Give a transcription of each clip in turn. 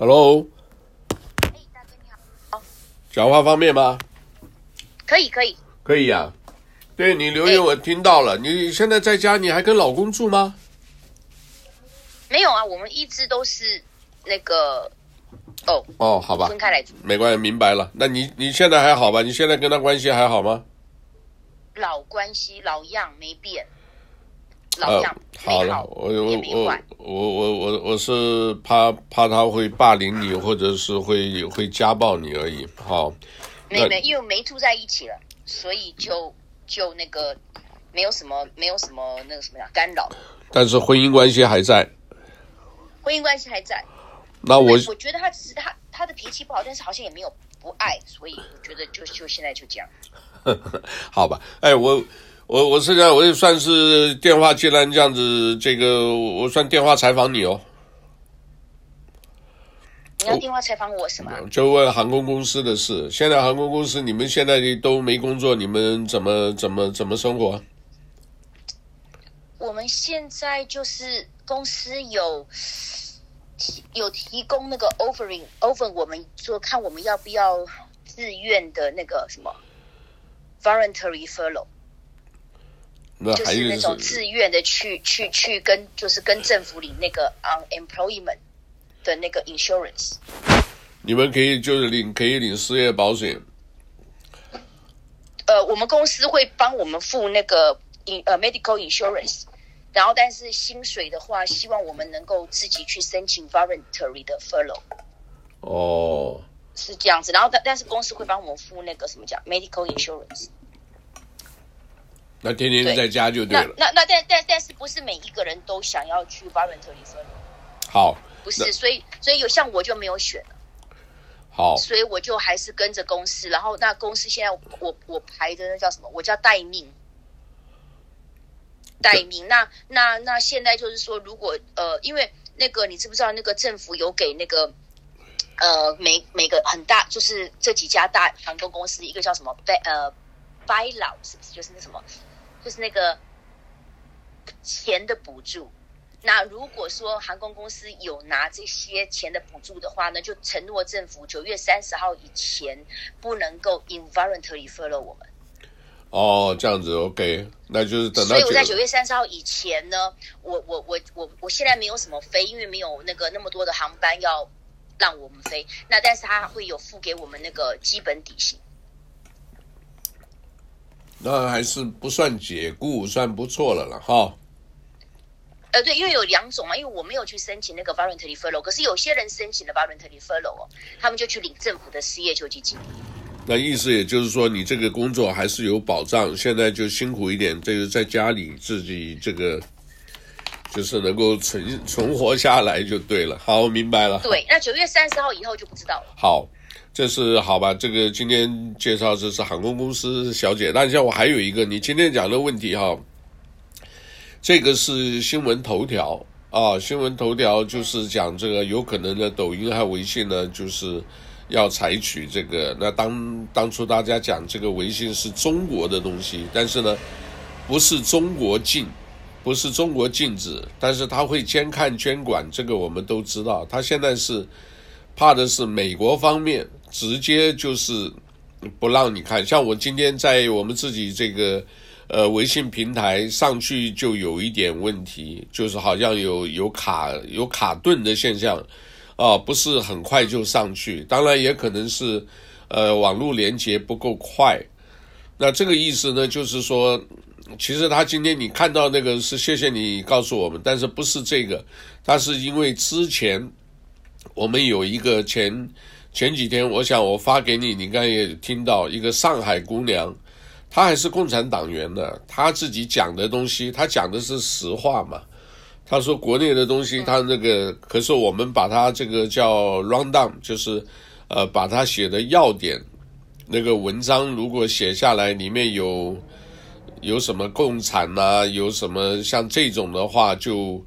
Hello，哎，大哥你好，讲话方便吗？可以可以可以呀、啊。对你留言我听到了，你现在在家，你还跟老公住吗？没有啊，我们一直都是那个哦哦，好吧，分开来住，没关系，明白了。那你你现在还好吧？你现在跟他关系还好吗？老关系老样没变，呃、好了，好我我我我我我我是怕怕他会霸凌你，或者是会会家暴你而已。好，没没，因为没住在一起了，所以就就那个没有什么没有什么那个什么呀干扰。但是婚姻关系还在。婚姻关系还在，那我我觉得他只是他他的脾气不好，但是好像也没有不爱，所以我觉得就就现在就这样。好吧，哎，我我我现在我也算是电话，接单这样子，这个我算电话采访你哦。你要电话采访我什么？就问航空公司的事。现在航空公司你们现在都没工作，你们怎么怎么怎么生活？我们现在就是公司有有提供那个 offering offer，我们说看我们要不要自愿的那个什么 voluntary furlough，那就是那种自愿的去去去跟就是跟政府领那个 unemployment 的那个 insurance。你们可以就是领可以领失业保险。呃，我们公司会帮我们付那个 in 呃 medical insurance。然后，但是薪水的话，希望我们能够自己去申请 voluntary 的 furlough。哦，是这样子。然后，但但是公司会帮我们付那个什么叫 medical insurance。那天天在家就对了。那那那但但但是不是每一个人都想要去 voluntary furlough？好，不是，所以所以有像我就没有选了。好，所以我就还是跟着公司。然后那公司现在我我排的那叫什么？我叫待命。待命，那那那现在就是说，如果呃，因为那个你知不知道，那个政府有给那个呃每每个很大，就是这几家大航空公司一个叫什么 buy 呃 buyout 是不是？就是那什么，就是那个钱的补助。那如果说航空公司有拿这些钱的补助的话呢，就承诺政府九月三十号以前不能够 involuntary furlough 我们。哦，这样子，OK，那就是等到。所以我在九月三十号以前呢，我我我我我现在没有什么飞，因为没有那个那么多的航班要让我们飞。那但是他会有付给我们那个基本底薪。那还是不算解雇，算不错了了哈。呃，对，因为有两种嘛，因为我没有去申请那个 voluntary furlough，可是有些人申请了 voluntary furlough 哦，他们就去领政府的失业救济金。那意思也就是说，你这个工作还是有保障，现在就辛苦一点，这个在家里自己这个就是能够存存活下来就对了。好，明白了。对，那九月三十号以后就不知道了。好，这是好吧？这个今天介绍这是航空公司小姐，但像我还有一个，你今天讲的问题哈，这个是新闻头条啊，新闻头条就是讲这个有可能的抖音还有微信呢，就是。要采取这个，那当当初大家讲这个微信是中国的东西，但是呢，不是中国禁，不是中国禁止，但是他会监看监管，这个我们都知道。他现在是怕的是美国方面直接就是不让你看，像我今天在我们自己这个呃微信平台上去就有一点问题，就是好像有有卡有卡顿的现象。啊，不是很快就上去，当然也可能是，呃，网络连接不够快。那这个意思呢，就是说，其实他今天你看到那个是谢谢你告诉我们，但是不是这个，他是因为之前我们有一个前前几天，我想我发给你，你刚才也听到一个上海姑娘，她还是共产党员的，她自己讲的东西，她讲的是实话嘛。她说：“国内的东西，她那个可是我们把它这个叫 rundown，就是，呃，把它写的要点，那个文章如果写下来，里面有有什么共产呐，有什么像这种的话，就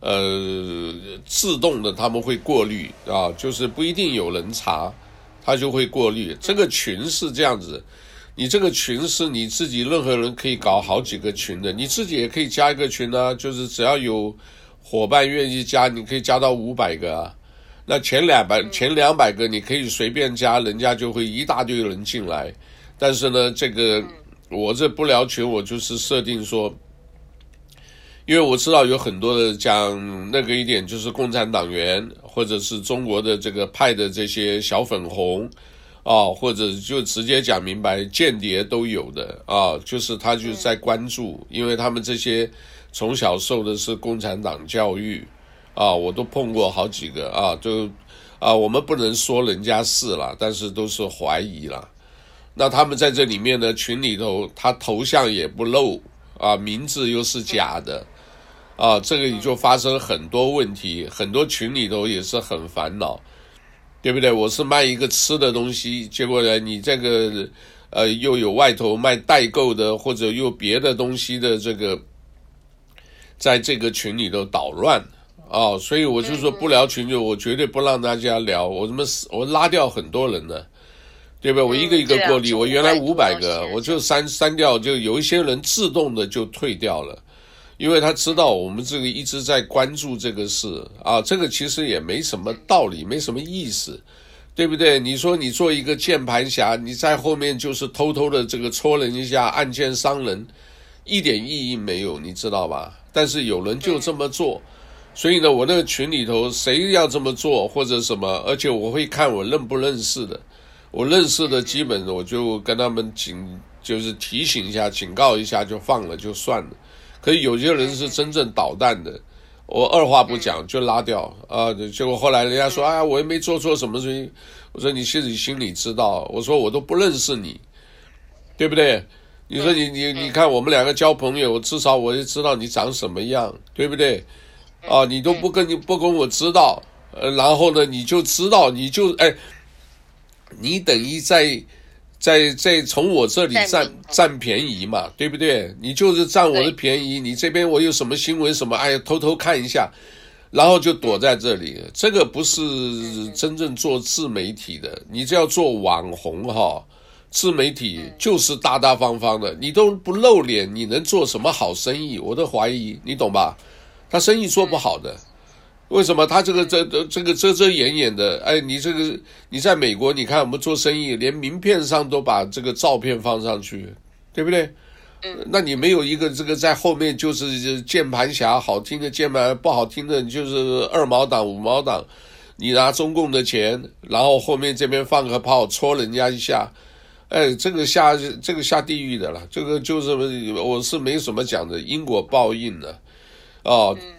呃自动的他们会过滤啊，就是不一定有人查，他就会过滤。这个群是这样子。”你这个群是你自己，任何人可以搞好几个群的，你自己也可以加一个群啊，就是只要有伙伴愿意加，你可以加到五百个啊。那前两百前两百个你可以随便加，人家就会一大堆人进来。但是呢，这个我这不聊群，我就是设定说，因为我知道有很多的讲那个一点，就是共产党员或者是中国的这个派的这些小粉红。啊、或者就直接讲明白，间谍都有的啊，就是他就在关注，因为他们这些从小受的是共产党教育啊，我都碰过好几个啊，就啊，我们不能说人家是了，但是都是怀疑了。那他们在这里面呢，群里头，他头像也不露啊，名字又是假的啊，这个也就发生很多问题，很多群里头也是很烦恼。对不对？我是卖一个吃的东西，结果呢，你这个呃又有外头卖代购的，或者又别的东西的这个，在这个群里头捣乱啊、哦，所以我就说不聊群就我绝对不让大家聊，我怎么我拉掉很多人呢？对吧？我一个一个过滤，我原来五百个，我就删删掉，就有一些人自动的就退掉了。因为他知道我们这个一直在关注这个事啊，这个其实也没什么道理，没什么意思，对不对？你说你做一个键盘侠，你在后面就是偷偷的这个戳人一下，按键伤人，一点意义没有，你知道吧？但是有人就这么做，所以呢，我那个群里头谁要这么做或者什么，而且我会看我认不认识的，我认识的基本我就跟他们警，就是提醒一下，警告一下就放了就算了。可以有些人是真正捣蛋的，我二话不讲就拉掉啊！结果后来人家说：“哎呀，我也没做错什么事情。”我说：“你自己心里知道。”我说：“我都不认识你，对不对？”你说你：“你你你看，我们两个交朋友，至少我也知道你长什么样，对不对？”啊，你都不跟你不跟我知道，呃，然后呢，你就知道，你就哎，你等于在。在在从我这里占占便宜嘛，对不对？你就是占我的便宜，你这边我有什么新闻什么，哎呀，偷偷看一下，然后就躲在这里。这个不是真正做自媒体的，你这要做网红哈，自媒体就是大大方方的，你都不露脸，你能做什么好生意？我都怀疑，你懂吧？他生意做不好的。为什么他这个这这个遮遮掩掩的？哎，你这个你在美国，你看我们做生意，连名片上都把这个照片放上去，对不对？嗯，那你没有一个这个在后面就是键盘侠，好听的键盘，不好听的就是二毛党、五毛党，你拿中共的钱，然后后面这边放个炮戳人家一下，哎，这个下这个下地狱的了，这个就是我是没什么讲的因果报应的，哦。嗯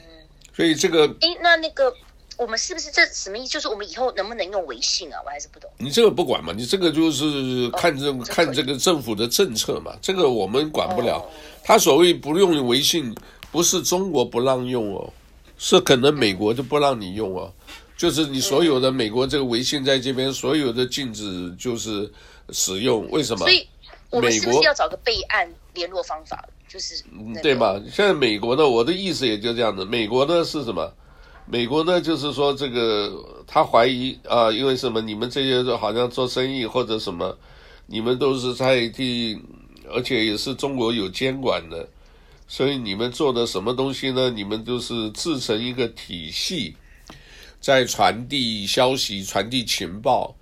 所以这个，诶，那那个，我们是不是这什么意思？就是我们以后能不能用微信啊？我还是不懂。你这个不管嘛，你这个就是看这、哦、看这个政府的政策嘛，这个我们管不了。哦、他所谓不用微信，不是中国不让用哦，是可能美国就不让你用哦。就是你所有的美国这个微信在这边所有的禁止就是使用，为什么？所以我们是不是要找个备案联络方法？就是、那个、对吧？现在美国呢，我的意思也就这样子。美国呢是什么？美国呢就是说，这个他怀疑啊，因为什么？你们这些好像做生意或者什么，你们都是在替，而且也是中国有监管的，所以你们做的什么东西呢？你们就是制成一个体系，在传递消息、传递情报。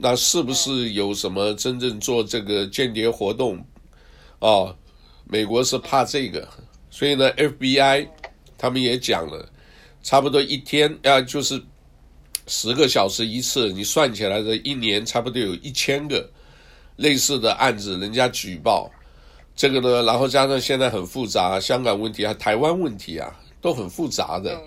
那是不是有什么真正做这个间谍活动啊？美国是怕这个，所以呢，FBI 他们也讲了，差不多一天啊，就是十个小时一次，你算起来的一年差不多有一千个类似的案子，人家举报。这个呢，然后加上现在很复杂，香港问题啊、台湾问题啊，都很复杂的，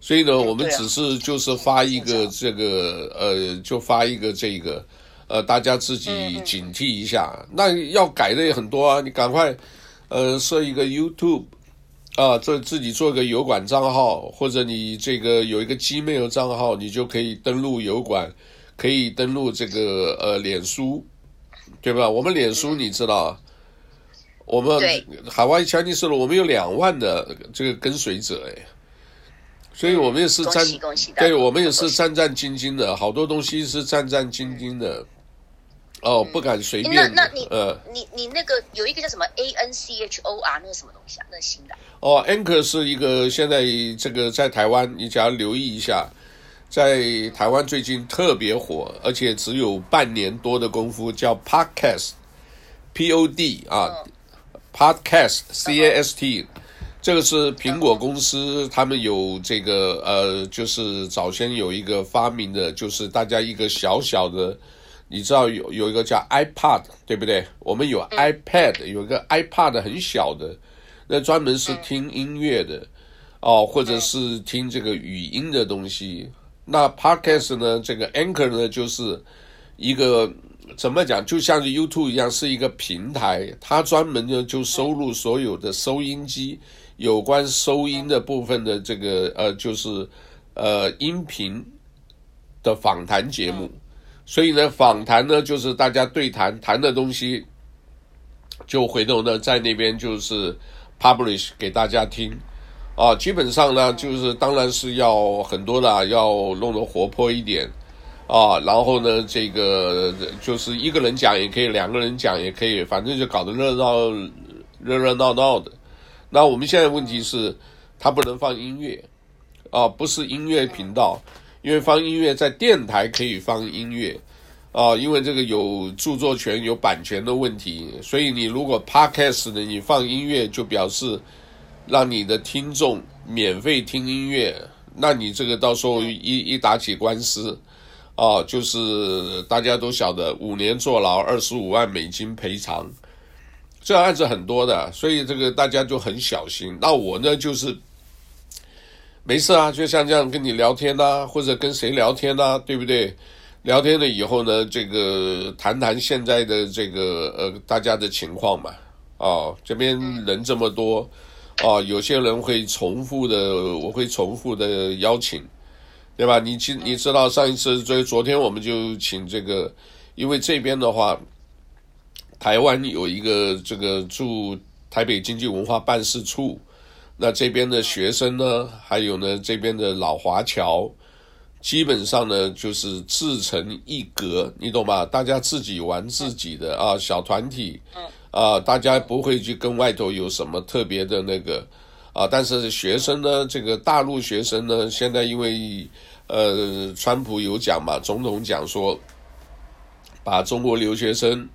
所以呢，我们只是就是发一个这个呃，就发一个这个呃，大家自己警惕一下，那要改的也很多啊，你赶快。呃，设一个 YouTube，啊，做自己做一个油管账号，或者你这个有一个 Gmail 账号，你就可以登录油管，可以登录这个呃脸书，对吧？我们脸书你知道，我们海外强尼斯了，我们有两万的这个跟随者哎，所以我们也是战，对，我们也是战战兢兢的，好多东西是战战兢兢的。哦，不敢随便。那那你呃，你你那个有一个叫什么 A N C H O R 那个什么东西啊？那新的。哦，Anchor 是一个现在这个在台湾，你只要留意一下，在台湾最近特别火，而且只有半年多的功夫，叫 Podcast，P O D 啊，Podcast，C A S T，这个是苹果公司他们有这个呃，就是早先有一个发明的，就是大家一个小小的。你知道有有一个叫 iPad，对不对？我们有 iPad，有一个 iPad 很小的，那专门是听音乐的，哦，或者是听这个语音的东西。那 Podcast 呢？这个 Anchor 呢，就是一个怎么讲？就像是 YouTube 一样，是一个平台，它专门呢就收录所有的收音机有关收音的部分的这个呃，就是呃音频的访谈节目。所以呢，访谈呢就是大家对谈谈的东西，就回头呢在那边就是 publish 给大家听，啊，基本上呢就是当然是要很多的，要弄得活泼一点，啊，然后呢这个就是一个人讲也可以，两个人讲也可以，反正就搞得热闹热热闹闹的。那我们现在问题是，它不能放音乐，啊，不是音乐频道。因为放音乐在电台可以放音乐，啊，因为这个有著作权、有版权的问题，所以你如果 Podcast 呢，你放音乐就表示让你的听众免费听音乐，那你这个到时候一一打起官司，啊，就是大家都晓得五年坐牢、二十五万美金赔偿，这案子很多的，所以这个大家就很小心。那我呢就是。没事啊，就像这样跟你聊天呐、或者跟谁聊天呐、对不对？聊天了以后呢，这个谈谈现在的这个呃大家的情况嘛。哦，这边人这么多，哦，有些人会重复的，我会重复的邀请，对吧？你记你知道上一次昨昨天我们就请这个，因为这边的话，台湾有一个这个驻台北经济文化办事处。那这边的学生呢，还有呢，这边的老华侨，基本上呢就是自成一格，你懂吧？大家自己玩自己的啊，小团体，啊，大家不会去跟外头有什么特别的那个啊。但是学生呢，这个大陆学生呢，现在因为呃，川普有讲嘛，总统讲说，把中国留学生，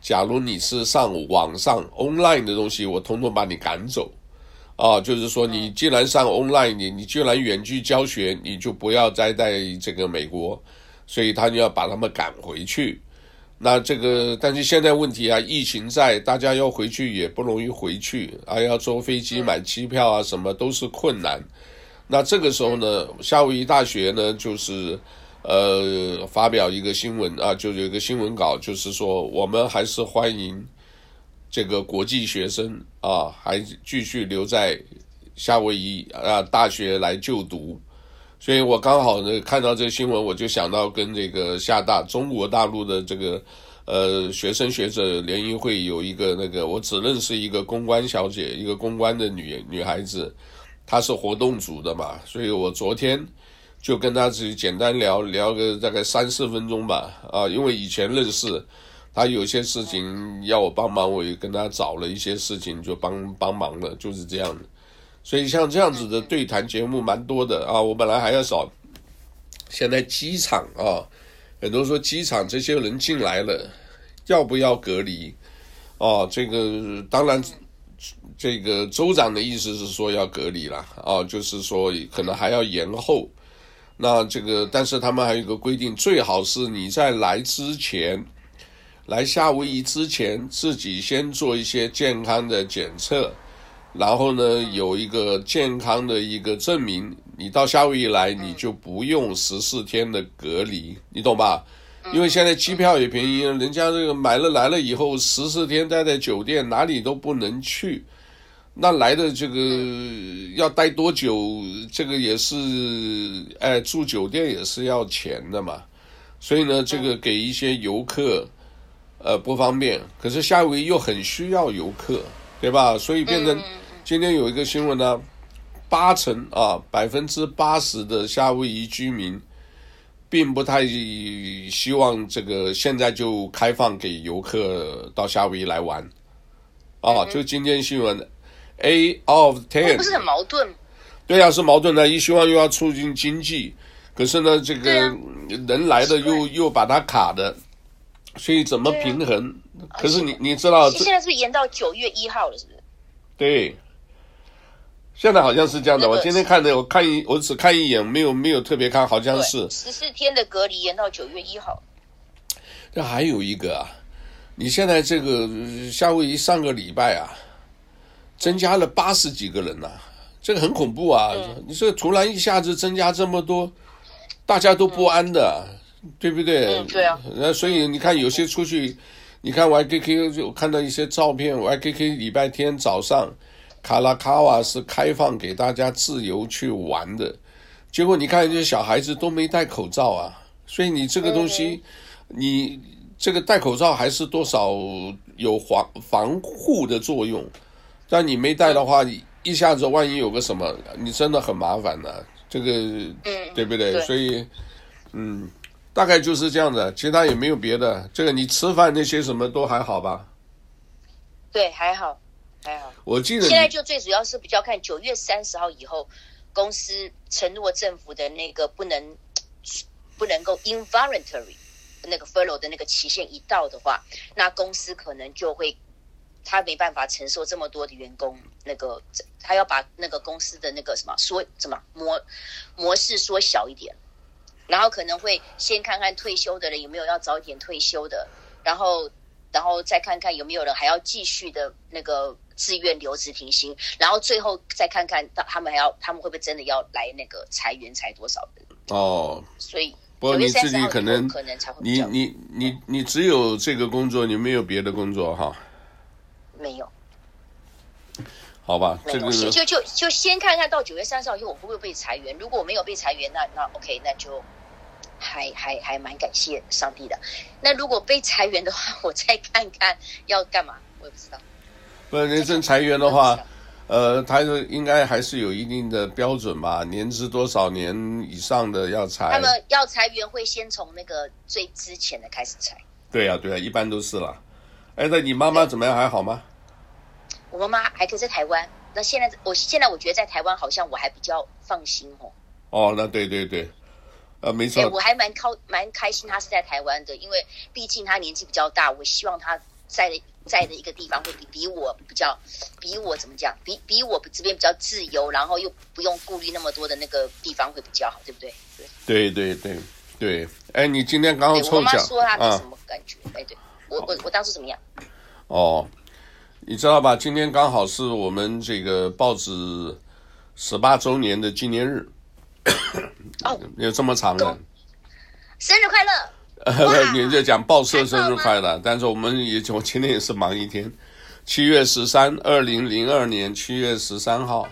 假如你是上网上 online 的东西，我统统把你赶走。啊，就是说，你既然上 online，你你既然远距教学，你就不要再在这个美国，所以他就要把他们赶回去。那这个，但是现在问题啊，疫情在，大家要回去也不容易回去啊，要坐飞机买机票啊，什么都是困难。那这个时候呢，夏威夷大学呢，就是呃，发表一个新闻啊，就有一个新闻稿，就是说我们还是欢迎。这个国际学生啊，还继续留在夏威夷啊大学来就读，所以我刚好呢看到这个新闻，我就想到跟这个厦大中国大陆的这个呃学生学者联谊会有一个那个，我只认识一个公关小姐，一个公关的女女孩子，她是活动组的嘛，所以我昨天就跟她只简单聊聊个大概三四分钟吧，啊，因为以前认识。他有些事情要我帮忙，我也跟他找了一些事情就帮帮忙了，就是这样的。所以像这样子的对谈节目蛮多的啊。我本来还要找，现在机场啊，很多说机场这些人进来了，要不要隔离？哦，这个当然，这个州长的意思是说要隔离了啊，就是说可能还要延后。那这个，但是他们还有一个规定，最好是你在来之前。来夏威夷之前，自己先做一些健康的检测，然后呢，有一个健康的一个证明，你到夏威夷来，你就不用十四天的隔离，你懂吧？因为现在机票也便宜，人家这个买了来了以后，十四天待在酒店，哪里都不能去，那来的这个要待多久？这个也是，哎，住酒店也是要钱的嘛，所以呢，这个给一些游客。呃，不方便，可是夏威夷又很需要游客，对吧？所以变成今天有一个新闻呢，八成啊，百分之八十的夏威夷居民，并不太希望这个现在就开放给游客到夏威夷来玩，啊，就今天新闻，eight of ten，不是很矛盾？对呀，是矛盾的，一希望又要促进经济。可是呢，这个人来的又又把它卡的，所以怎么平衡？可是你你知道，现在是延到九月一号了？是不是？对，现在好像是这样的。我今天看的，我看一，我只看一眼，没有没有特别看，好像是十四天的隔离延到九月一号。这还有一个啊，你现在这个夏威夷上个礼拜啊，增加了八十几个人呐、啊，这个很恐怖啊！嗯、你说突然一下子增加这么多，大家都不安的，嗯、对不对？嗯，对啊。那所以你看，有些出去，你看 YKK 就看到一些照片，YKK 礼拜天早上卡拉卡瓦是开放给大家自由去玩的，结果你看这些小孩子都没戴口罩啊，所以你这个东西。嗯你这个戴口罩还是多少有防防护的作用，但你没戴的话，一下子万一有个什么，你真的很麻烦的。这个，对不对？对。所以，嗯，大概就是这样的，其他也没有别的。这个你吃饭那些什么都还好吧？对，还好，还好。我记得现在就最主要是比较看九月三十号以后，公司承诺政府的那个不能 不能够 involuntary。那个 furlough 的那个期限一到的话，那公司可能就会，他没办法承受这么多的员工，那个他要把那个公司的那个什么缩什么模模式缩小一点，然后可能会先看看退休的人有没有要早点退休的，然后然后再看看有没有人还要继续的那个自愿留职停薪，然后最后再看看他他们还要他们会不会真的要来那个裁员裁多少人哦，所以。不过你自己可能，你你你你只有这个工作，你没有别的工作哈？好吧，这个就就就先看看到九月三十号以后我会不会被裁员。如果我没有被裁员，那那 OK，那就还还还蛮感谢上帝的。那如果被裁员的话，我再看看要干嘛，我也不知道。不，人真裁员的话。呃，他是应该还是有一定的标准吧？年资多少年以上的要裁？他们要裁员会先从那个最之前的开始裁。对呀、啊，对呀、啊，一般都是啦。哎，那你妈妈怎么样？还好吗？我妈妈还可以在台湾。那现在，我现在我觉得在台湾好像我还比较放心哦。哦，那对对对，呃，没错。我还蛮靠蛮开心，她是在台湾的，因为毕竟她年纪比较大，我希望她在。在的一个地方会比比我比较，比我怎么讲，比比我这边比较自由，然后又不用顾虑那么多的那个地方会比较好，对不对？对对对对，哎，你今天刚好抽奖，我妈说她是什么感觉？哎，对我我我当时怎么样？哦，你知道吧？今天刚好是我们这个报纸十八周年的纪念日，哦，有这么长的，生日快乐！你就讲报社生日快乐，但是我们也我今天也是忙一天。七月十三，二零零二年七月十三号，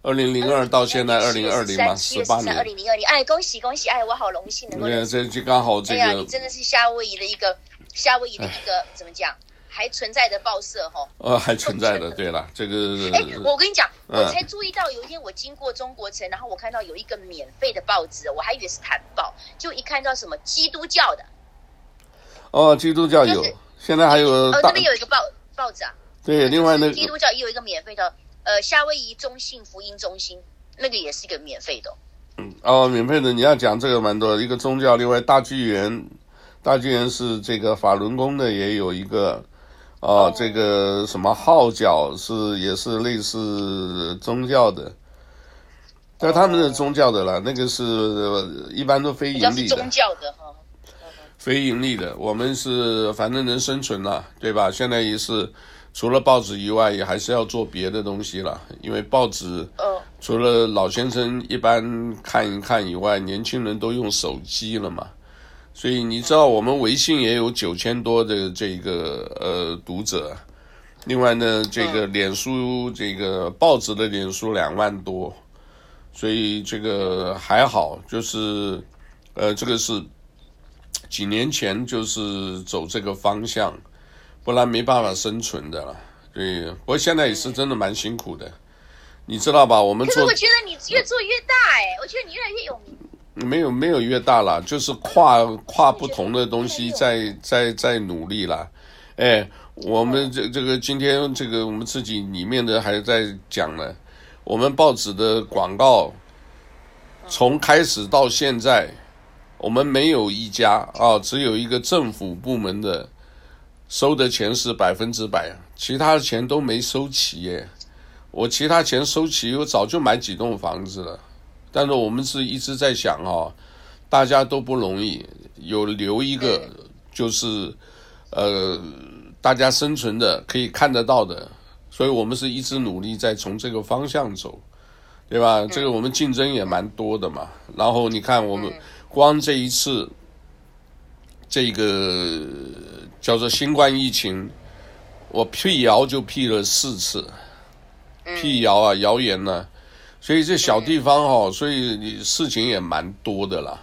二零零二到现在二零二零嘛，十八年。二零零二年，哎，恭喜恭喜！哎，我好荣幸能够。对，这就刚好这个。哎呀，你真的是夏威夷的一个夏威夷的一个怎么讲？还存在的报社哈，呃，还存在的，对了，这个，哎，我跟你讲，我才注意到有一天我经过中国城，然后我看到有一个免费的报纸，我还以为是谈报，就一看到什么基督教的，哦，基督教有，现在还有，哦，这边有一个报报纸啊，对，另外那个基督教也有一个免费的，呃，夏威夷中信福音中心，那个也是一个免费的，嗯，哦，免费的，你要讲这个蛮多，一个宗教，另外大剧院，大剧院是这个法轮功的，也有一个。哦，这个什么号角是也是类似宗教的，但他们是宗教的了，那个是一般都非盈利的。宗教的哈，非盈利的，我们是反正能生存了，对吧？现在也是除了报纸以外，也还是要做别的东西了，因为报纸，除了老先生一般看一看以外，年轻人都用手机了嘛。所以你知道，我们微信也有九千多的这个呃读者，另外呢，这个脸书这个报纸的脸书两万多，所以这个还好，就是呃这个是几年前就是走这个方向，不然没办法生存的了。对，不过现在也是真的蛮辛苦的，你知道吧？我们做，可是我觉得你越做越大哎，我觉得你越来越有名。没有没有越大了，就是跨跨不同的东西在在在努力了，哎，我们这这个今天这个我们自己里面的还在讲呢，我们报纸的广告，从开始到现在，我们没有一家啊，只有一个政府部门的收的钱是百分之百，其他的钱都没收齐耶。我其他钱收齐，我早就买几栋房子了。但是我们是一直在想啊，大家都不容易，有留一个就是呃，大家生存的可以看得到的，所以我们是一直努力在从这个方向走，对吧？这个我们竞争也蛮多的嘛。然后你看，我们光这一次这个叫做新冠疫情，我辟谣就辟了四次。辟谣啊，谣言呢、啊，所以这小地方哦，所以你事情也蛮多的啦，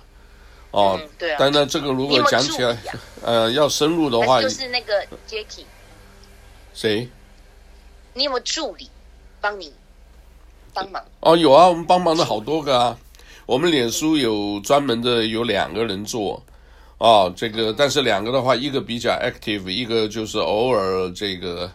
哦，嗯、对啊。但呢，这个如果讲起来，啊、呃，要深入的话，就是那个 Jacky，谁？你有没有助理帮你帮忙？哦，有啊，我们帮忙的好多个啊。我们脸书有专门的有两个人做，哦，这个，但是两个的话，一个比较 active，一个就是偶尔这个。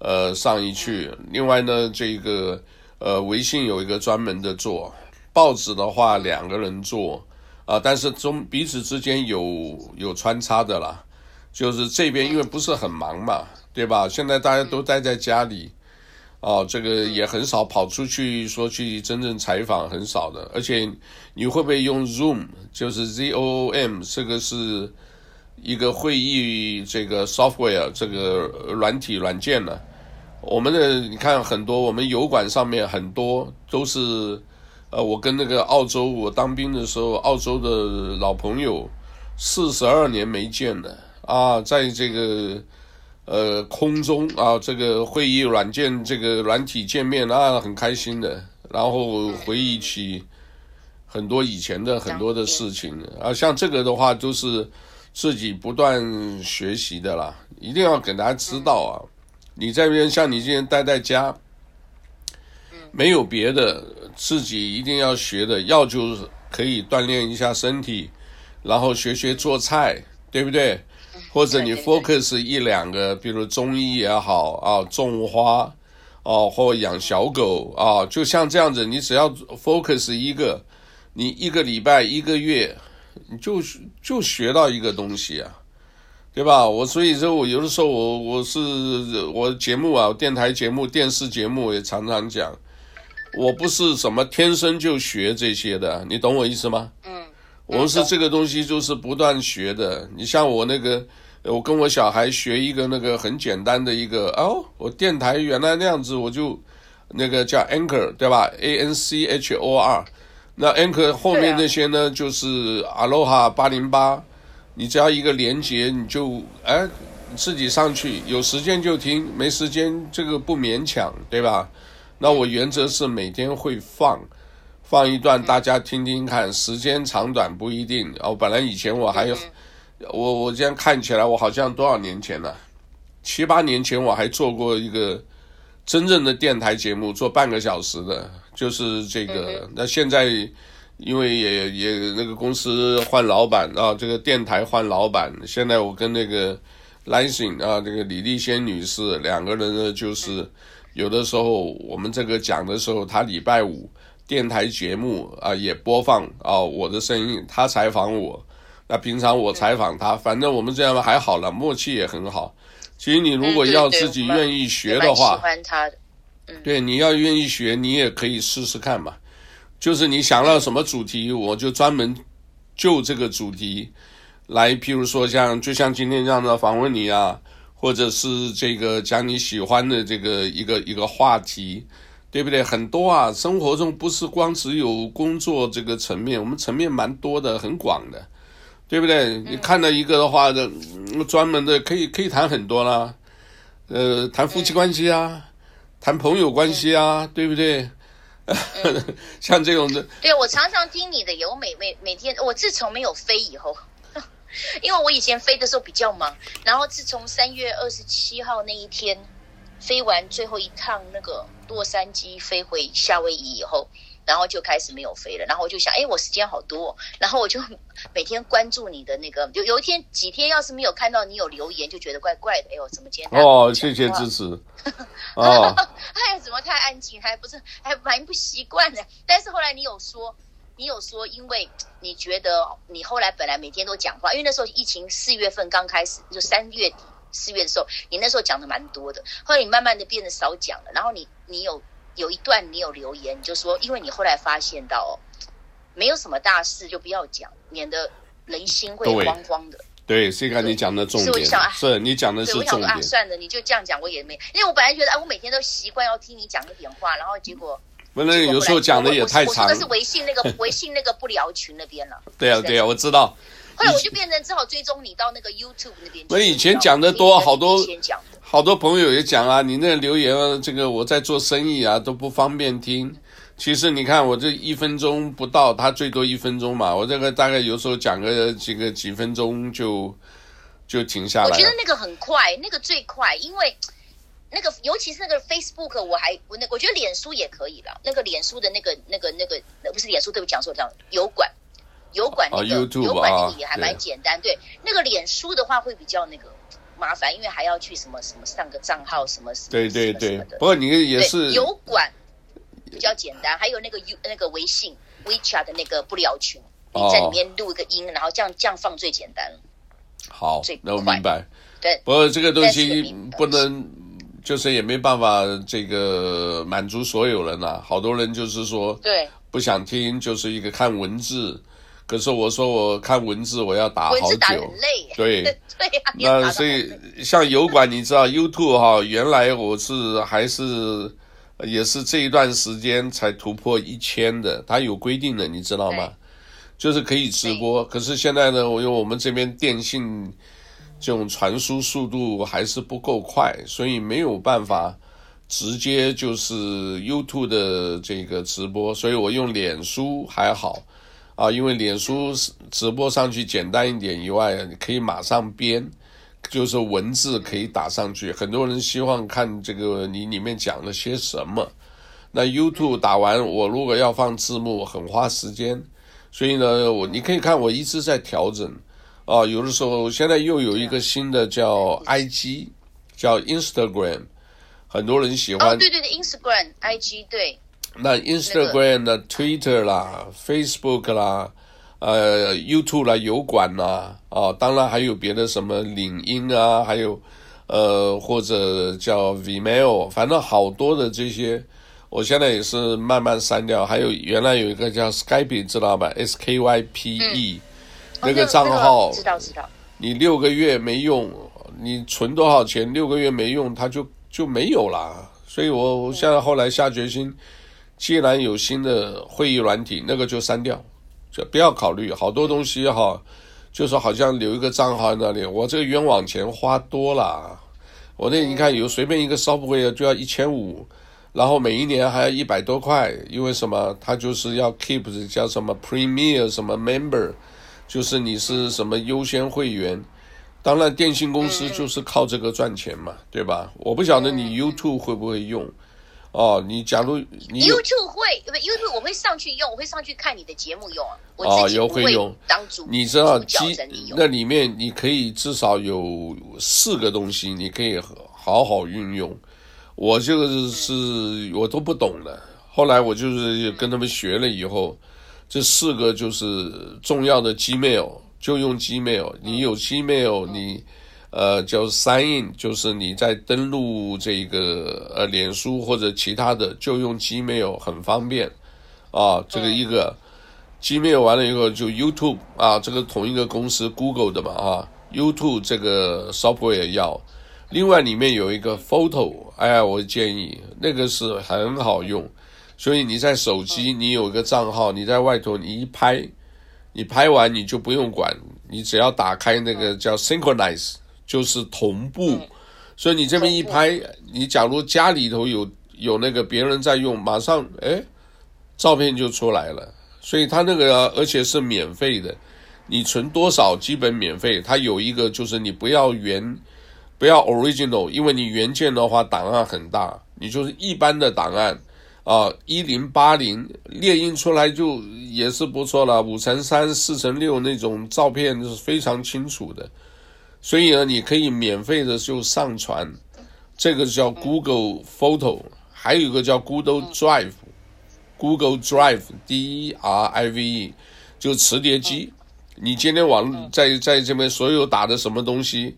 呃，上一去，另外呢，这个呃，微信有一个专门的做，报纸的话两个人做，啊、但是中彼此之间有有穿插的啦，就是这边因为不是很忙嘛，对吧？现在大家都待在家里，哦、这个也很少跑出去说去真正采访，很少的。而且你会不会用 Zoom？就是 Z O O M，这个是一个会议这个 software 这个软体软件呢？我们的你看很多，我们油管上面很多都是，呃，我跟那个澳洲，我当兵的时候，澳洲的老朋友，四十二年没见了。啊，在这个呃空中啊，这个会议软件这个软体见面啊，很开心的，然后回忆起很多以前的很多的事情。啊，像这个的话，都是自己不断学习的啦，一定要给大家知道啊。你在这边像你今天待在家，没有别的，自己一定要学的，要就是可以锻炼一下身体，然后学学做菜，对不对？或者你 focus 一两个，比如中医也好啊，种花哦，或养小狗啊，就像这样子，你只要 focus 一个，你一个礼拜一个月，你就就学到一个东西啊。对吧？我所以说，我有的时候我我是我节目啊，电台节目、电视节目也常常讲，我不是什么天生就学这些的，你懂我意思吗？嗯，我是这个东西就是不断学的。你像我那个，我跟我小孩学一个那个很简单的一个哦，我电台原来那样子，我就那个叫 Anchor 对吧？A N C H O R，那 Anchor 后面那些呢，就是 Aloha 八零八。你只要一个连接，你就哎自己上去，有时间就听，没时间这个不勉强，对吧？那我原则是每天会放，放一段大家听听看，时间长短不一定。哦，本来以前我还有，我我这样看起来我好像多少年前了，七八年前我还做过一个真正的电台节目，做半个小时的，就是这个。那现在。因为也也那个公司换老板啊，这个电台换老板，现在我跟那个 Lansing 啊，这个李丽仙女士两个人呢，就是有的时候我们这个讲的时候，她礼拜五电台节目啊也播放啊我的声音，她采访我，那平常我采访她，反正我们这样还好了，默契也很好。其实你如果要自己愿意学的话，喜欢他的，对，你要愿意学，你也可以试试看嘛。就是你想到什么主题，我就专门就这个主题来，譬如说像就像今天这样的访问你啊，或者是这个讲你喜欢的这个一个一个话题，对不对？很多啊，生活中不是光只有工作这个层面，我们层面蛮多的，很广的，对不对？你看到一个的话的，专门的可以可以谈很多啦，呃，谈夫妻关系啊，谈朋友关系啊，对不对？像这种的，对，我常常听你的，有每每每天，我自从没有飞以后，因为我以前飞的时候比较忙，然后自从三月二十七号那一天飞完最后一趟那个洛杉矶飞回夏威夷以后。然后就开始没有飞了，然后我就想，哎，我时间好多，然后我就 每天关注你的那个，有有一天几天要是没有看到你有留言，就觉得怪怪的，哎呦，怎么今天哦，谢谢支持，哦，哎呀，怎么太安静，还不是还蛮不习惯的，但是后来你有说，你有说，因为你觉得你后来本来每天都讲话，因为那时候疫情四月份刚开始，就三月底四月的时候，你那时候讲的蛮多的。后来你慢慢的变得少讲了，然后你你有有一段你有留言，你就说，因为你后来发现到，没有什么大事就不要讲，免得人心会慌慌的。对，这个你讲的重点，是，啊、是你讲的是重点。啊，算了，你就这样讲，我也没，因为我本来觉得，啊，我每天都习惯要听你讲一点话，然后结果。不能有时候讲的也太长。我说的是微信那个 微信那个不聊群那边了。对啊，对啊，我知道。后来我就变成只好追踪你到那个 YouTube 那边。我以前讲的多，好多好多朋友也讲啊，你那留言这个我在做生意啊都不方便听。其实你看我这一分钟不到，他最多一分钟嘛，我这个大概有时候讲个几个几分钟就就停下来。我觉得那个很快，那个最快，因为。那个，尤其是那个 Facebook，我还我那我觉得脸书也可以了。那个脸书的那个那个那个，不是脸书，对不起，讲错了，油管，油管那个油管那个也还蛮简单。对，那个脸书的话会比较那个麻烦，因为还要去什么什么上个账号什么什么。对对对。不过你也是油管比较简单，还有那个 U 那个微信 WeChat 的那个不聊群，你在里面录一个音，然后这样这样放最简单。好，最那我明白。对，不过这个东西不能。就是也没办法，这个满足所有人呐、啊。好多人就是说，对，不想听，就是一个看文字。可是我说我看文字，我要打好久，文字打很累。对 对呀。那所以像油管，你知道 YouTube 哈，原来我是还是也是这一段时间才突破一千的，它有规定的，你知道吗？就是可以直播。可是现在呢，我因为我们这边电信。这种传输速度还是不够快，所以没有办法直接就是 YouTube 的这个直播，所以我用脸书还好啊，因为脸书直播上去简单一点以外，可以马上编，就是文字可以打上去。很多人希望看这个你里面讲了些什么，那 YouTube 打完，我如果要放字幕，很花时间，所以呢，我你可以看我一直在调整。啊，有的时候现在又有一个新的叫 IG，叫 Instagram，很多人喜欢。哦，对对对，Instagram、IG 对。那 Instagram 的、那个、Twitter 啦、Facebook 啦、呃 YouTube 啦、油管啦，哦，当然还有别的什么领英啊，还有呃或者叫 Vimeo，反正好多的这些，我现在也是慢慢删掉。还有原来有一个叫 Skype，知道吧？S-K-Y-P-E。嗯那个账号，知道知道。你六个月没用，你存多少钱？六个月没用，它就就没有啦。所以我我现在后来下决心，既然有新的会议软体，那个就删掉，就不要考虑。好多东西哈，就是好像留一个账号在那里，我这个冤枉钱花多了。我那你看有随便一个 software 就要一千五，然后每一年还要一百多块，因为什么？它就是要 keep 叫什么 premier 什么 member。就是你是什么优先会员，当然电信公司就是靠这个赚钱嘛，嗯、对吧？我不晓得你 YouTube 会不会用，哦，你假如你 YouTube 会，YouTube 我会上去用，我会上去看你的节目用啊，我自己不会用。当主，你知道机那里面你可以至少有四个东西，你可以好好运用。我这个是、嗯、我都不懂的，后来我就是跟他们学了以后。这四个就是重要的 Gmail，就用 Gmail。你有 Gmail，你呃叫 sign in，就是你在登录这个呃脸书或者其他的，就用 Gmail 很方便啊。这个一个 Gmail 完了以后就 YouTube 啊，这个同一个公司 Google 的嘛啊，YouTube 这个 software 也要。另外里面有一个 Photo，哎呀，我建议那个是很好用。所以你在手机，你有一个账号，你在外头，你一拍，你拍完你就不用管，你只要打开那个叫 synchronize，就是同步。所以你这边一拍，你假如家里头有有那个别人在用，马上哎，照片就出来了。所以它那个而且是免费的，你存多少基本免费。它有一个就是你不要原，不要 original，因为你原件的话档案很大，你就是一般的档案。啊，一零八零列印出来就也是不错了，五乘三、四乘六那种照片是非常清楚的，所以呢，你可以免费的就上传，这个叫 Google Photo，还有一个叫 Google Drive，Google Drive，D R I V E，就磁碟机。你今天网在在这边所有打的什么东西，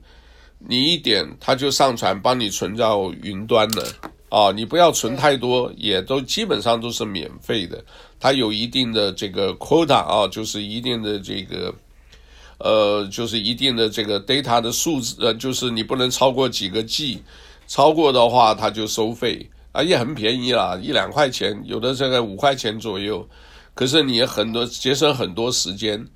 你一点它就上传，帮你存到云端了。啊，你不要存太多，也都基本上都是免费的。它有一定的这个 quota 啊，就是一定的这个。呃，就是一定的这个 data 的数字，呃，就是你不能超过几个 G，超过的话它就收费啊，也很便宜啦，一两块钱，有的这个五块钱左右，可是你也很多节省很多时间，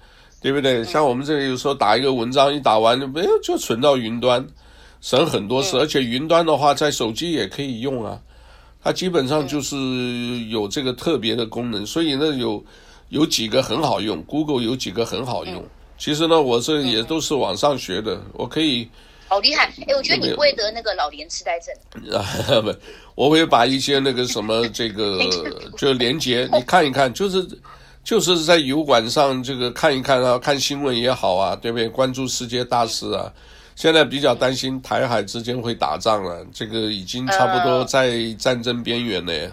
对不对？像我们这里有时候打一个文章，一打完就没有，就存到云端，省很多事，而且云端的话在手机也可以用啊，它基本上就是有这个特别的功能，所以呢有有几个很好用，Google 有几个很好用。其实呢，我这也都是网上学的，嗯、我可以。好厉害！哎，我觉得你不会得那个老年痴呆症。啊 不，我会把一些那个什么这个 就连接你看一看，就是就是在油管上这个看一看啊，看新闻也好啊，对不对？关注世界大事啊。现在比较担心台海之间会打仗了，这个已经差不多在战争边缘了。呃、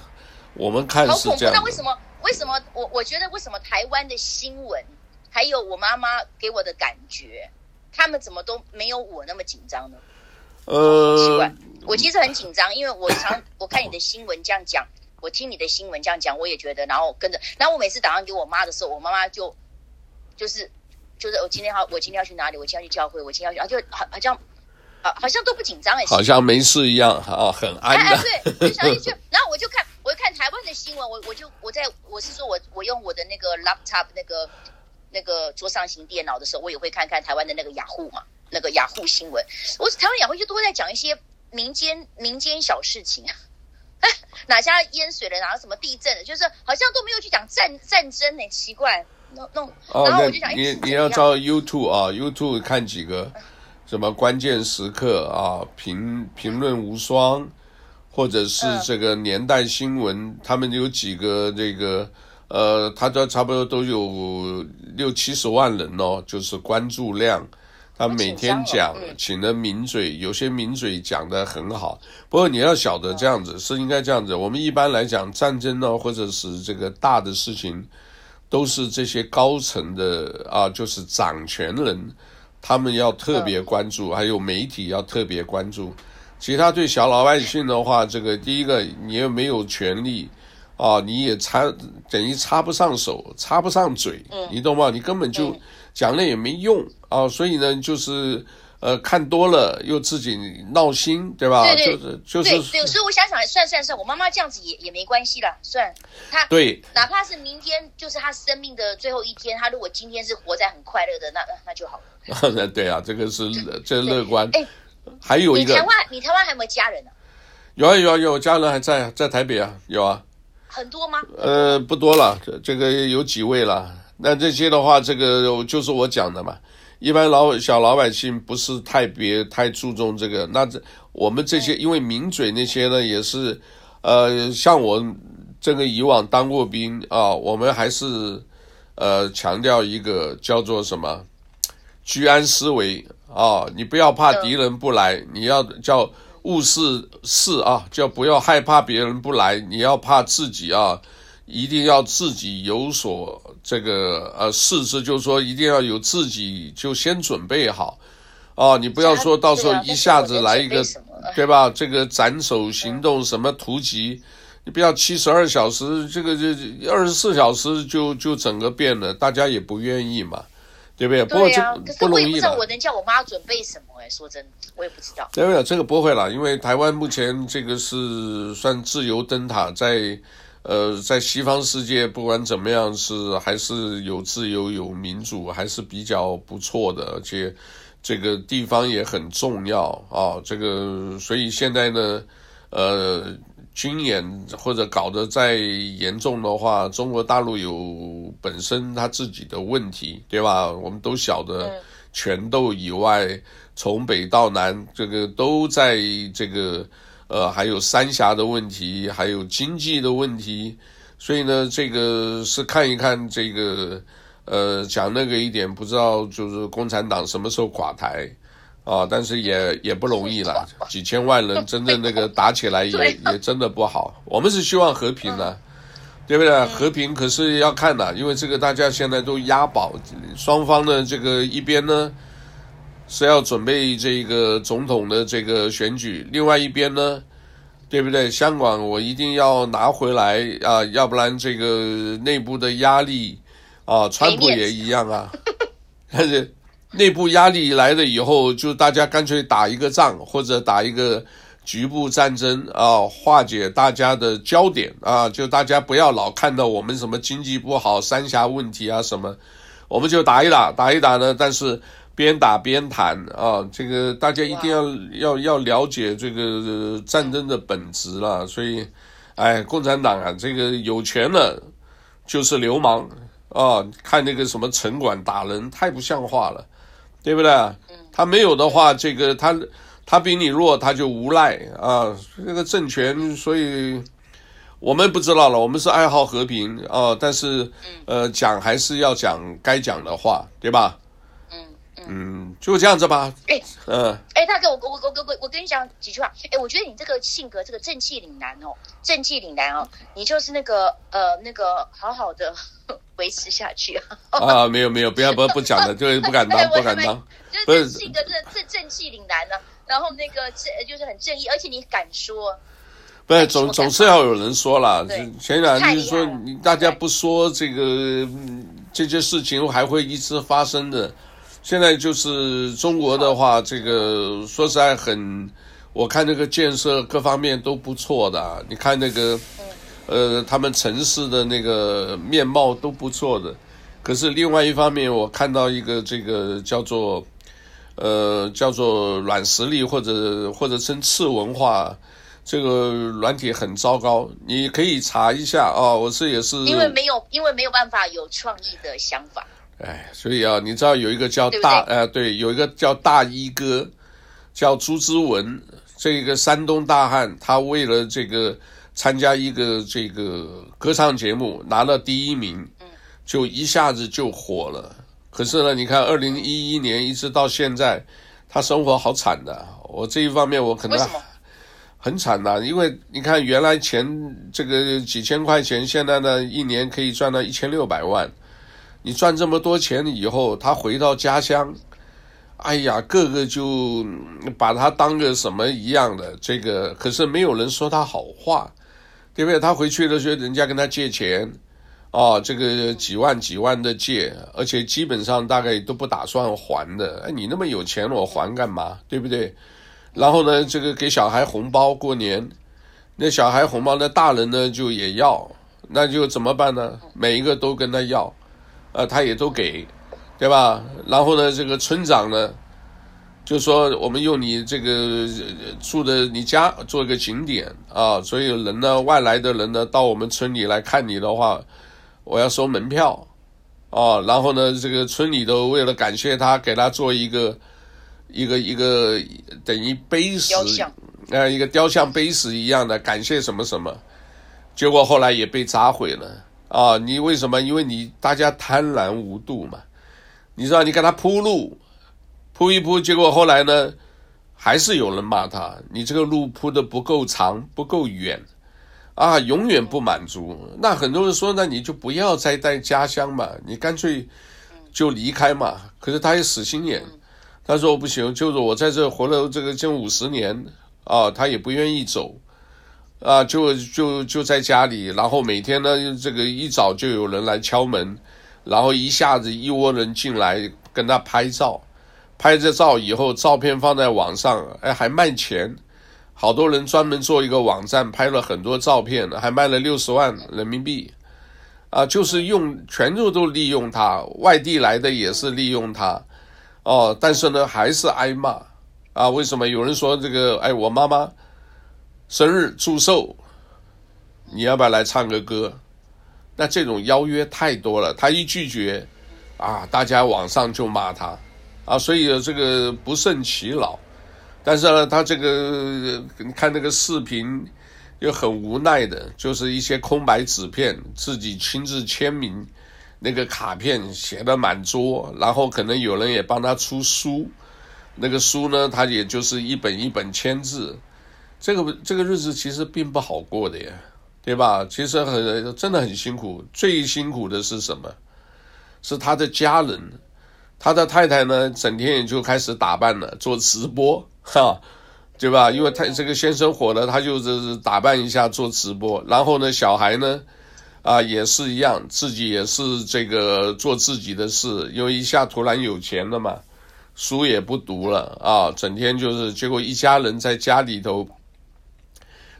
我们看是这样。那为什么？为什么？我我觉得为什么台湾的新闻？还有我妈妈给我的感觉，他们怎么都没有我那么紧张呢？呃，奇怪，我其实很紧张，因为我常 我看你的新闻这样讲，我听你的新闻这样讲，我也觉得，然后跟着，然后我每次打电话给我妈的时候，我妈妈就就是就是我今天好，我今天要去哪里？我今天要去教会，我今天要去，就好好像啊，好像都不紧张哎，好像没事一样啊，很安的。哎哎对，就想去，然后我就看，我就看台湾的新闻，我我就我在我是说我我用我的那个 laptop 那个。那个桌上型电脑的时候，我也会看看台湾的那个雅虎嘛，那个雅虎新闻。我台湾雅虎就都在讲一些民间民间小事情啊，哪家淹水了，哪个什么地震了，就是好像都没有去讲战战争呢，奇怪。那那然后我就想，你你要照 YouTube 啊，YouTube 看几个什么关键时刻啊，评评论无双，或者是这个年代新闻，他们有几个这个。呃，他都差不多都有六七十万人哦，就是关注量。他每天讲，请了名嘴，有些名嘴讲的很好。不过你要晓得这样子是应该这样子。我们一般来讲，战争呢，或者是这个大的事情，都是这些高层的啊，就是掌权人，他们要特别关注，还有媒体要特别关注。其他对小老百姓的话，这个第一个你又没有权利。啊，你也插等于插不上手，插不上嘴，嗯、你懂吗？你根本就讲了也没用啊！所以呢，就是呃，看多了又自己闹心，对吧？对对就是就是对对，所以我想想，算算算，我妈妈这样子也也没关系了，算她对，哪怕是明天就是她生命的最后一天，她如果今天是活在很快乐的，那那就好了。对啊，这个是这乐观。哎，还有一个，你台湾，你台湾还有没有家人呢、啊？有啊有啊有，家人还在在台北啊，有啊。很多吗？呃，不多了，这这个有几位了。那这些的话，这个就是我讲的嘛。一般老小老百姓不是太别太注重这个。那这我们这些，因为名嘴那些呢，也是，呃，像我这个以往当过兵啊，我们还是呃强调一个叫做什么居安思危啊，你不要怕敌人不来，你要叫。勿视事啊，就不要害怕别人不来，你要怕自己啊，一定要自己有所这个呃事之，就是说一定要有自己就先准备好啊，你不要说到时候一下子来一个，对吧？这个斩首行动什么突击，你不要七十二小时，这个这二十四小时就就整个变了，大家也不愿意嘛。对不对？对呀、啊，可是我也不知道我能叫我妈准备什么哎，说真的，我也不知道。对不对？这个不会了，因为台湾目前这个是算自由灯塔，在呃，在西方世界不管怎么样是还是有自由有民主，还是比较不错的，而且这个地方也很重要啊。这个所以现在呢，呃。军演或者搞得再严重的话，中国大陆有本身他自己的问题，对吧？我们都晓得，拳斗以外，从北到南，这个都在这个，呃，还有三峡的问题，还有经济的问题，所以呢，这个是看一看这个，呃，讲那个一点，不知道就是共产党什么时候垮台。啊，但是也也不容易了，几千万人真正那个打起来也 也真的不好。我们是希望和平的，对不对？和平可是要看的，因为这个大家现在都押宝，双方的这个一边呢是要准备这个总统的这个选举，另外一边呢，对不对？香港我一定要拿回来啊，要不然这个内部的压力啊，川普也一样啊，但 是内部压力来了以后，就大家干脆打一个仗，或者打一个。局部战争啊，化解大家的焦点啊，就大家不要老看到我们什么经济不好、三峡问题啊什么，我们就打一打，打一打呢。但是边打边谈啊，这个大家一定要要要了解这个战争的本质了。所以，哎，共产党啊，这个有权了就是流氓啊，看那个什么城管打人，太不像话了，对不对？他没有的话，这个他。他比你弱，他就无赖啊！这个政权，所以我们不知道了。我们是爱好和平啊，但是呃，讲还是要讲该讲的话，对吧？嗯嗯，就这样子吧。哎，嗯，哎，大哥，我我我我我跟你讲几句话。哎，我觉得你这个性格，这个正气凛然哦，正气凛然哦，你就是那个呃那个好好的维持下去啊。啊，没有没有，不要不不讲了，就是不敢 当不敢当，就是性格真的正正气凛然呢。然后那个正就是很正义，而且你敢说，不是总总是要有人说了。前两天就是说，你大家不说这个这些事情还会一直发生的。现在就是中国的话，这个说实在很，我看这个建设各方面都不错的。你看那个，呃，他们城市的那个面貌都不错的。可是另外一方面，我看到一个这个叫做。呃，叫做软实力或者或者称次文化，这个软体很糟糕。你可以查一下啊、哦，我这也是因为没有，因为没有办法有创意的想法。哎，所以啊，你知道有一个叫大呃，对，有一个叫大衣哥，叫朱之文，这个山东大汉，他为了这个参加一个这个歌唱节目，拿了第一名，就一下子就火了。可是呢，你看，二零一一年一直到现在，他生活好惨的。我这一方面我可能很惨的，因为你看，原来钱这个几千块钱，现在呢一年可以赚到一千六百万。你赚这么多钱以后，他回到家乡，哎呀，个个就把他当个什么一样的。这个可是没有人说他好话，对不对？他回去的时候，人家跟他借钱。哦，这个几万几万的借，而且基本上大概都不打算还的。哎，你那么有钱，我还干嘛？对不对？然后呢，这个给小孩红包过年，那小孩红包，那大人呢就也要，那就怎么办呢？每一个都跟他要，呃，他也都给，对吧？然后呢，这个村长呢，就说我们用你这个住的你家做一个景点啊，所以人呢，外来的人呢，到我们村里来看你的话。我要收门票，啊，然后呢，这个村里头为了感谢他，给他做一个一个一个等于碑石，呃，一个雕像碑石一样的感谢什么什么，结果后来也被砸毁了啊！你为什么？因为你大家贪婪无度嘛，你知道，你给他铺路，铺一铺，结果后来呢，还是有人骂他，你这个路铺的不够长，不够远。啊，永远不满足。那很多人说，那你就不要再在家乡嘛，你干脆就离开嘛。可是他也死心眼，他说不行，就是我在这活了这个近五十年啊，他也不愿意走啊，就就就在家里，然后每天呢，这个一早就有人来敲门，然后一下子一窝人进来跟他拍照，拍着照以后，照片放在网上，哎，还卖钱。好多人专门做一个网站，拍了很多照片，还卖了六十万人民币，啊，就是用全部都利用他，外地来的也是利用他，哦，但是呢，还是挨骂，啊，为什么？有人说这个，哎，我妈妈生日祝寿，你要不要来唱个歌？那这种邀约太多了，他一拒绝，啊，大家网上就骂他，啊，所以这个不胜其扰。但是呢，他这个看那个视频，又很无奈的，就是一些空白纸片，自己亲自签名，那个卡片写的满桌，然后可能有人也帮他出书，那个书呢，他也就是一本一本签字，这个这个日子其实并不好过的呀，对吧？其实很真的很辛苦，最辛苦的是什么？是他的家人，他的太太呢，整天也就开始打扮了，做直播，哈，对吧？因为他这个先生火了，他就是打扮一下做直播，然后呢，小孩呢，啊，也是一样，自己也是这个做自己的事，因为一下突然有钱了嘛，书也不读了啊，整天就是，结果一家人在家里头。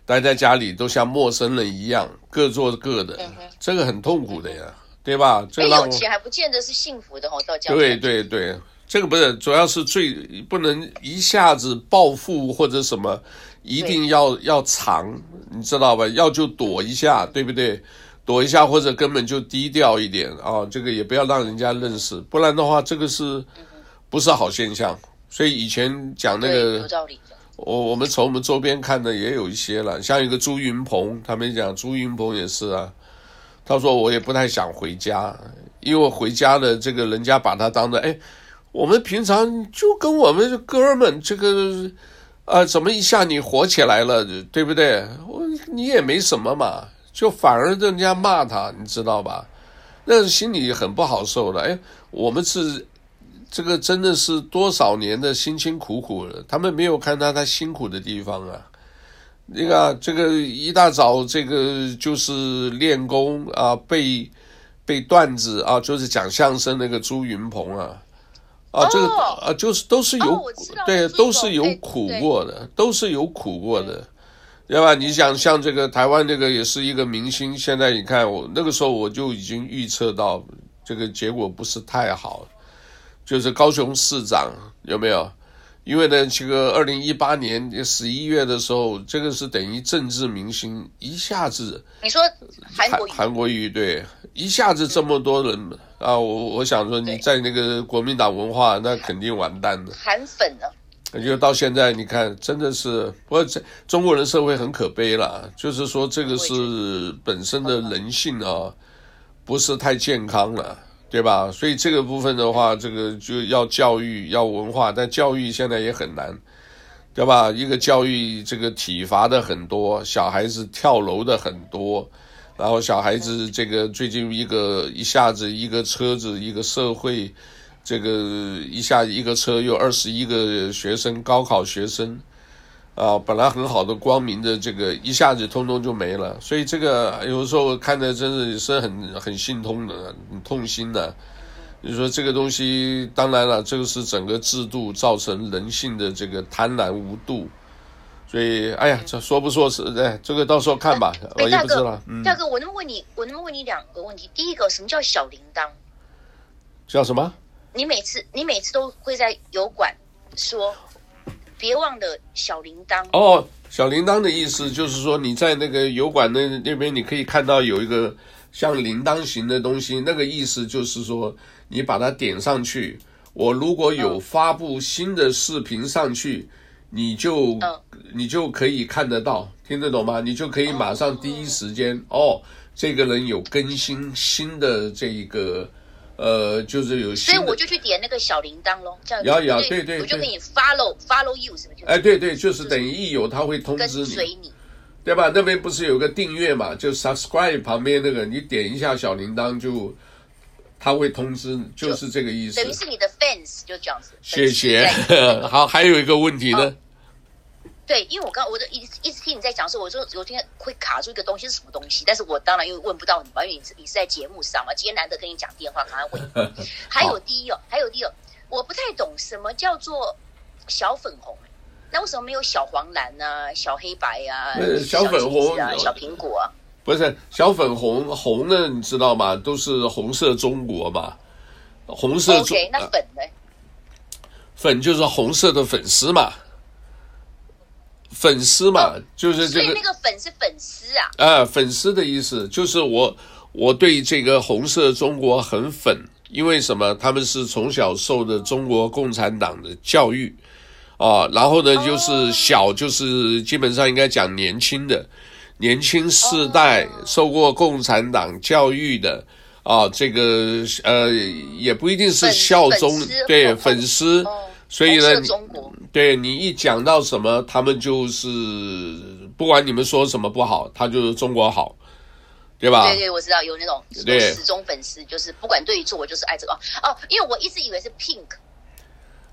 待在家里都像陌生人一样，各做各的，嗯、这个很痛苦的呀，对吧？这让有钱还不见得是幸福的哦，到家对对对，这个不是，主要是最不能一下子暴富或者什么，一定要要藏，你知道吧？要就躲一下，对不对？躲一下或者根本就低调一点啊、哦，这个也不要让人家认识，不然的话，这个是不是好现象？所以以前讲那个有道理。我我们从我们周边看的也有一些了，像一个朱云鹏，他们讲朱云鹏也是啊。他说我也不太想回家，因为回家的，这个人家把他当着哎，我们平常就跟我们哥们这个，啊，怎么一下你火起来了，对不对？我你也没什么嘛，就反而人家骂他，你知道吧？那心里很不好受的。哎，我们是。这个真的是多少年的辛辛苦苦了，他们没有看到他辛苦的地方啊。你看这个一大早，这个就是练功啊，背背段子啊，就是讲相声那个朱云鹏啊，啊，这个啊，就是都是有对，都是有苦过的，都是有苦过的，对吧？你想像这个台湾这个也是一个明星，现在你看我那个时候我就已经预测到这个结果不是太好。就是高雄市长有没有？因为呢，这个二零一八年十一月的时候，这个是等于政治明星一下子。你说韩国？韩国瑜对，一下子这么多人、嗯、啊！我我想说，你在那个国民党文化，那肯定完蛋了。韩粉呢？就到现在，你看，真的是，不过这中国人社会很可悲了，就是说这个是本身的人性啊，不是太健康了。对吧？所以这个部分的话，这个就要教育，要文化，但教育现在也很难，对吧？一个教育这个体罚的很多，小孩子跳楼的很多，然后小孩子这个最近一个一下子一个车子一个社会，这个一下一个车又二十一个学生高考学生。啊，本来很好的光明的这个一下子通通就没了，所以这个有时候看的真的是很很心痛的，很痛心的。你说这个东西，当然了，这个是整个制度造成人性的这个贪婪无度，所以哎呀，这说不说是哎，这个到时候看吧，我也不知道。嗯，大哥，我能问你，我能问你两个问题？第一个，什么叫小铃铛？叫什么？你每次你每次都会在油管说。别忘了小铃铛哦，小铃铛的意思就是说，你在那个油管那那边，你可以看到有一个像铃铛型的东西，那个意思就是说，你把它点上去，我如果有发布新的视频上去，你就你就可以看得到，听得懂吗？你就可以马上第一时间哦，这个人有更新新的这一个。呃，就是有，所以我就去点那个小铃铛喽，这样摇摇，对对，我就给你 follow follow you 是不是？哎，对对，就是等于一有他会通知你，你对吧？那边不是有个订阅嘛？就 subscribe 旁边那个，你点一下小铃铛就，他会通知，就是这个意思。等于是你的 fans 就这样子。谢谢。好，还有一个问题呢。哦对，因为我刚我就一直一直听你在讲说，我说有天会卡住一个东西是什么东西，但是我当然又问不到你嘛，因为你是你是在节目上嘛，今天难得跟你讲电话，赶快问。还有第一哦，还有第二，我不太懂什么叫做小粉红，那为什么没有小黄蓝啊、小黑白啊、小粉红啊、小苹果啊？不是小粉红红的？你知道吗？都是红色中国嘛，红色。OK，那粉呢？粉就是红色的粉丝嘛。粉丝嘛，哦、就是这个。所以那个粉是粉丝啊。啊、呃，粉丝的意思就是我，我对这个红色中国很粉，因为什么？他们是从小受的中国共产党的教育，啊，然后呢，就是小，就是基本上应该讲年轻的，年轻世代受过共产党教育的，啊，这个呃，也不一定是效忠，对，粉丝。所以呢，对你一讲到什么，他们就是不管你们说什么不好，他就是中国好，对吧？对对，我知道有那种有死忠粉丝，就是不管对与错，我就是爱这个哦。因为我一直以为是 pink，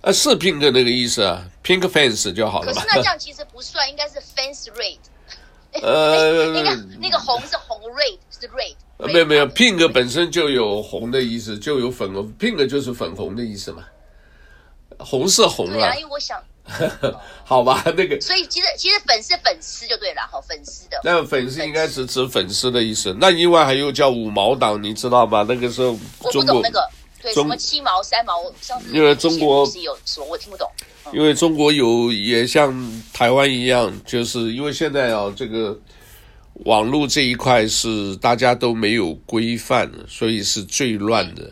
呃，是 pink 那个意思啊，pink fans 就好了。可是那 这样其实不算，应该是 fans red。呃，那个那个红是红 red 是 red。没有没有，pink 本身就有红的意思，就有粉红，pink 就是粉红的意思嘛。红是红了。对啊，因为我想。好吧，那个，所以其实其实粉丝粉丝就对了，好粉丝的。那粉丝应该是指粉丝的意思。那另外还有叫五毛党，你知道吗？那个时候中国我不懂那个，对什么七毛三毛，因为中国是有说，我听不懂。因为中国有也像台湾一样，就是因为现在啊，这个网络这一块是大家都没有规范，所以是最乱的。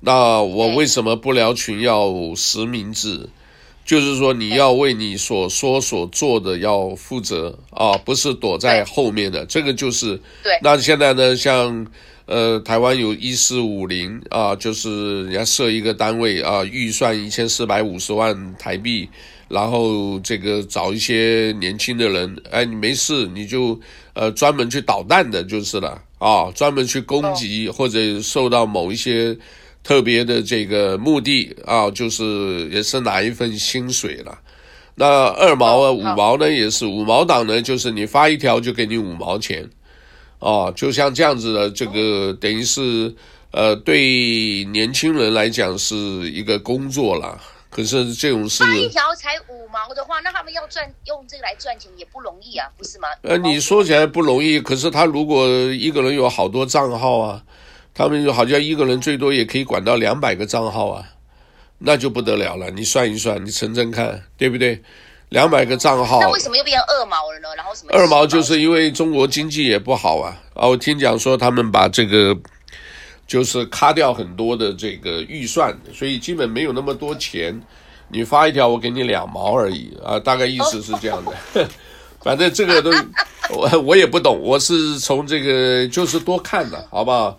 那我为什么不聊群要实名制？就是说，你要为你所说所做的要负责啊，不是躲在后面的。这个就是对。那现在呢，像呃，台湾有一四五零啊，就是人家设一个单位啊，预算一千四百五十万台币，然后这个找一些年轻的人，哎，你没事你就呃专门去捣蛋的，就是了啊，专门去攻击或者受到某一些。特别的这个目的啊，就是也是拿一份薪水了。那二毛啊，五毛呢，也是五毛党呢，就是你发一条就给你五毛钱，哦，就像这样子的，这个等于是呃，对年轻人来讲是一个工作了。可是这种事，发一条才五毛的话，那他们要赚用这个来赚钱也不容易啊，不是吗？呃，你说起来不容易，可是他如果一个人有好多账号啊。他们就好像一个人最多也可以管到两百个账号啊，那就不得了了。你算一算，你乘乘看，对不对？两百个账号，那为什么又变成二毛了呢？然后什么？二毛就是因为中国经济也不好啊。啊，我听讲说他们把这个就是卡掉很多的这个预算，所以基本没有那么多钱。你发一条，我给你两毛而已啊，大概意思是这样的。反正这个都我我也不懂，我是从这个就是多看的，好不好？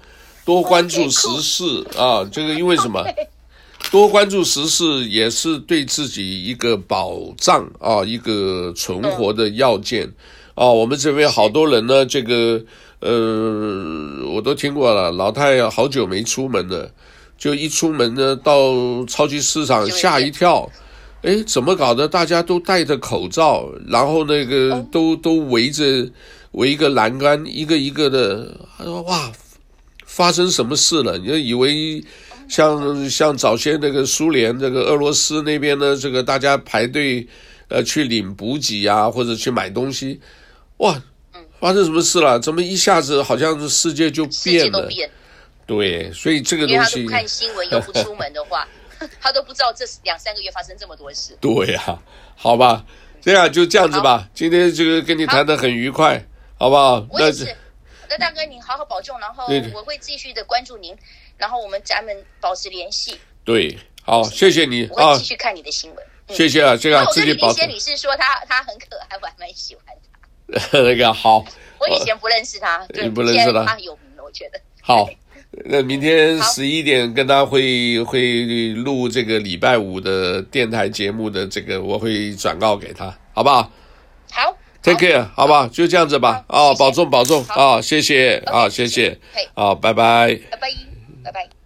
多关注时事啊，这个因为什么？多关注时事也是对自己一个保障啊，一个存活的要件啊。我们这边好多人呢，这个呃，我都听过了，老太好久没出门了，就一出门呢，到超级市场吓一跳，哎，怎么搞的？大家都戴着口罩，然后那个都都围着围一个栏杆，一个一个的，他说哇。发生什么事了？你就以为像像早些那个苏联、这个俄罗斯那边呢这个大家排队，呃，去领补给啊，或者去买东西，哇，发生什么事了？怎么一下子好像世界就变了？变对，所以这个东西，因为他都不看新闻又不出门的话，他都不知道这两三个月发生这么多事。对呀、啊，好吧，这样就这样子吧。今天这个跟你谈得很愉快，好，好不好？我也是。那大哥，您好好保重，然后我会继续的关注您，然后我们咱们保持联系。对，好，谢谢你啊！我会继续看你的新闻。谢谢啊，这个自己保。我跟李仙女士说他他很可爱，我还蛮喜欢他。那个好。我以前不认识他，你不认识他？他有名了，我觉得。好，那明天十一点跟他会会录这个礼拜五的电台节目的这个，我会转告给他，好不好？好。Take care，好吧，就这样子吧。啊，保重保重啊，谢谢啊，谢谢。啊，拜拜。拜拜，拜拜。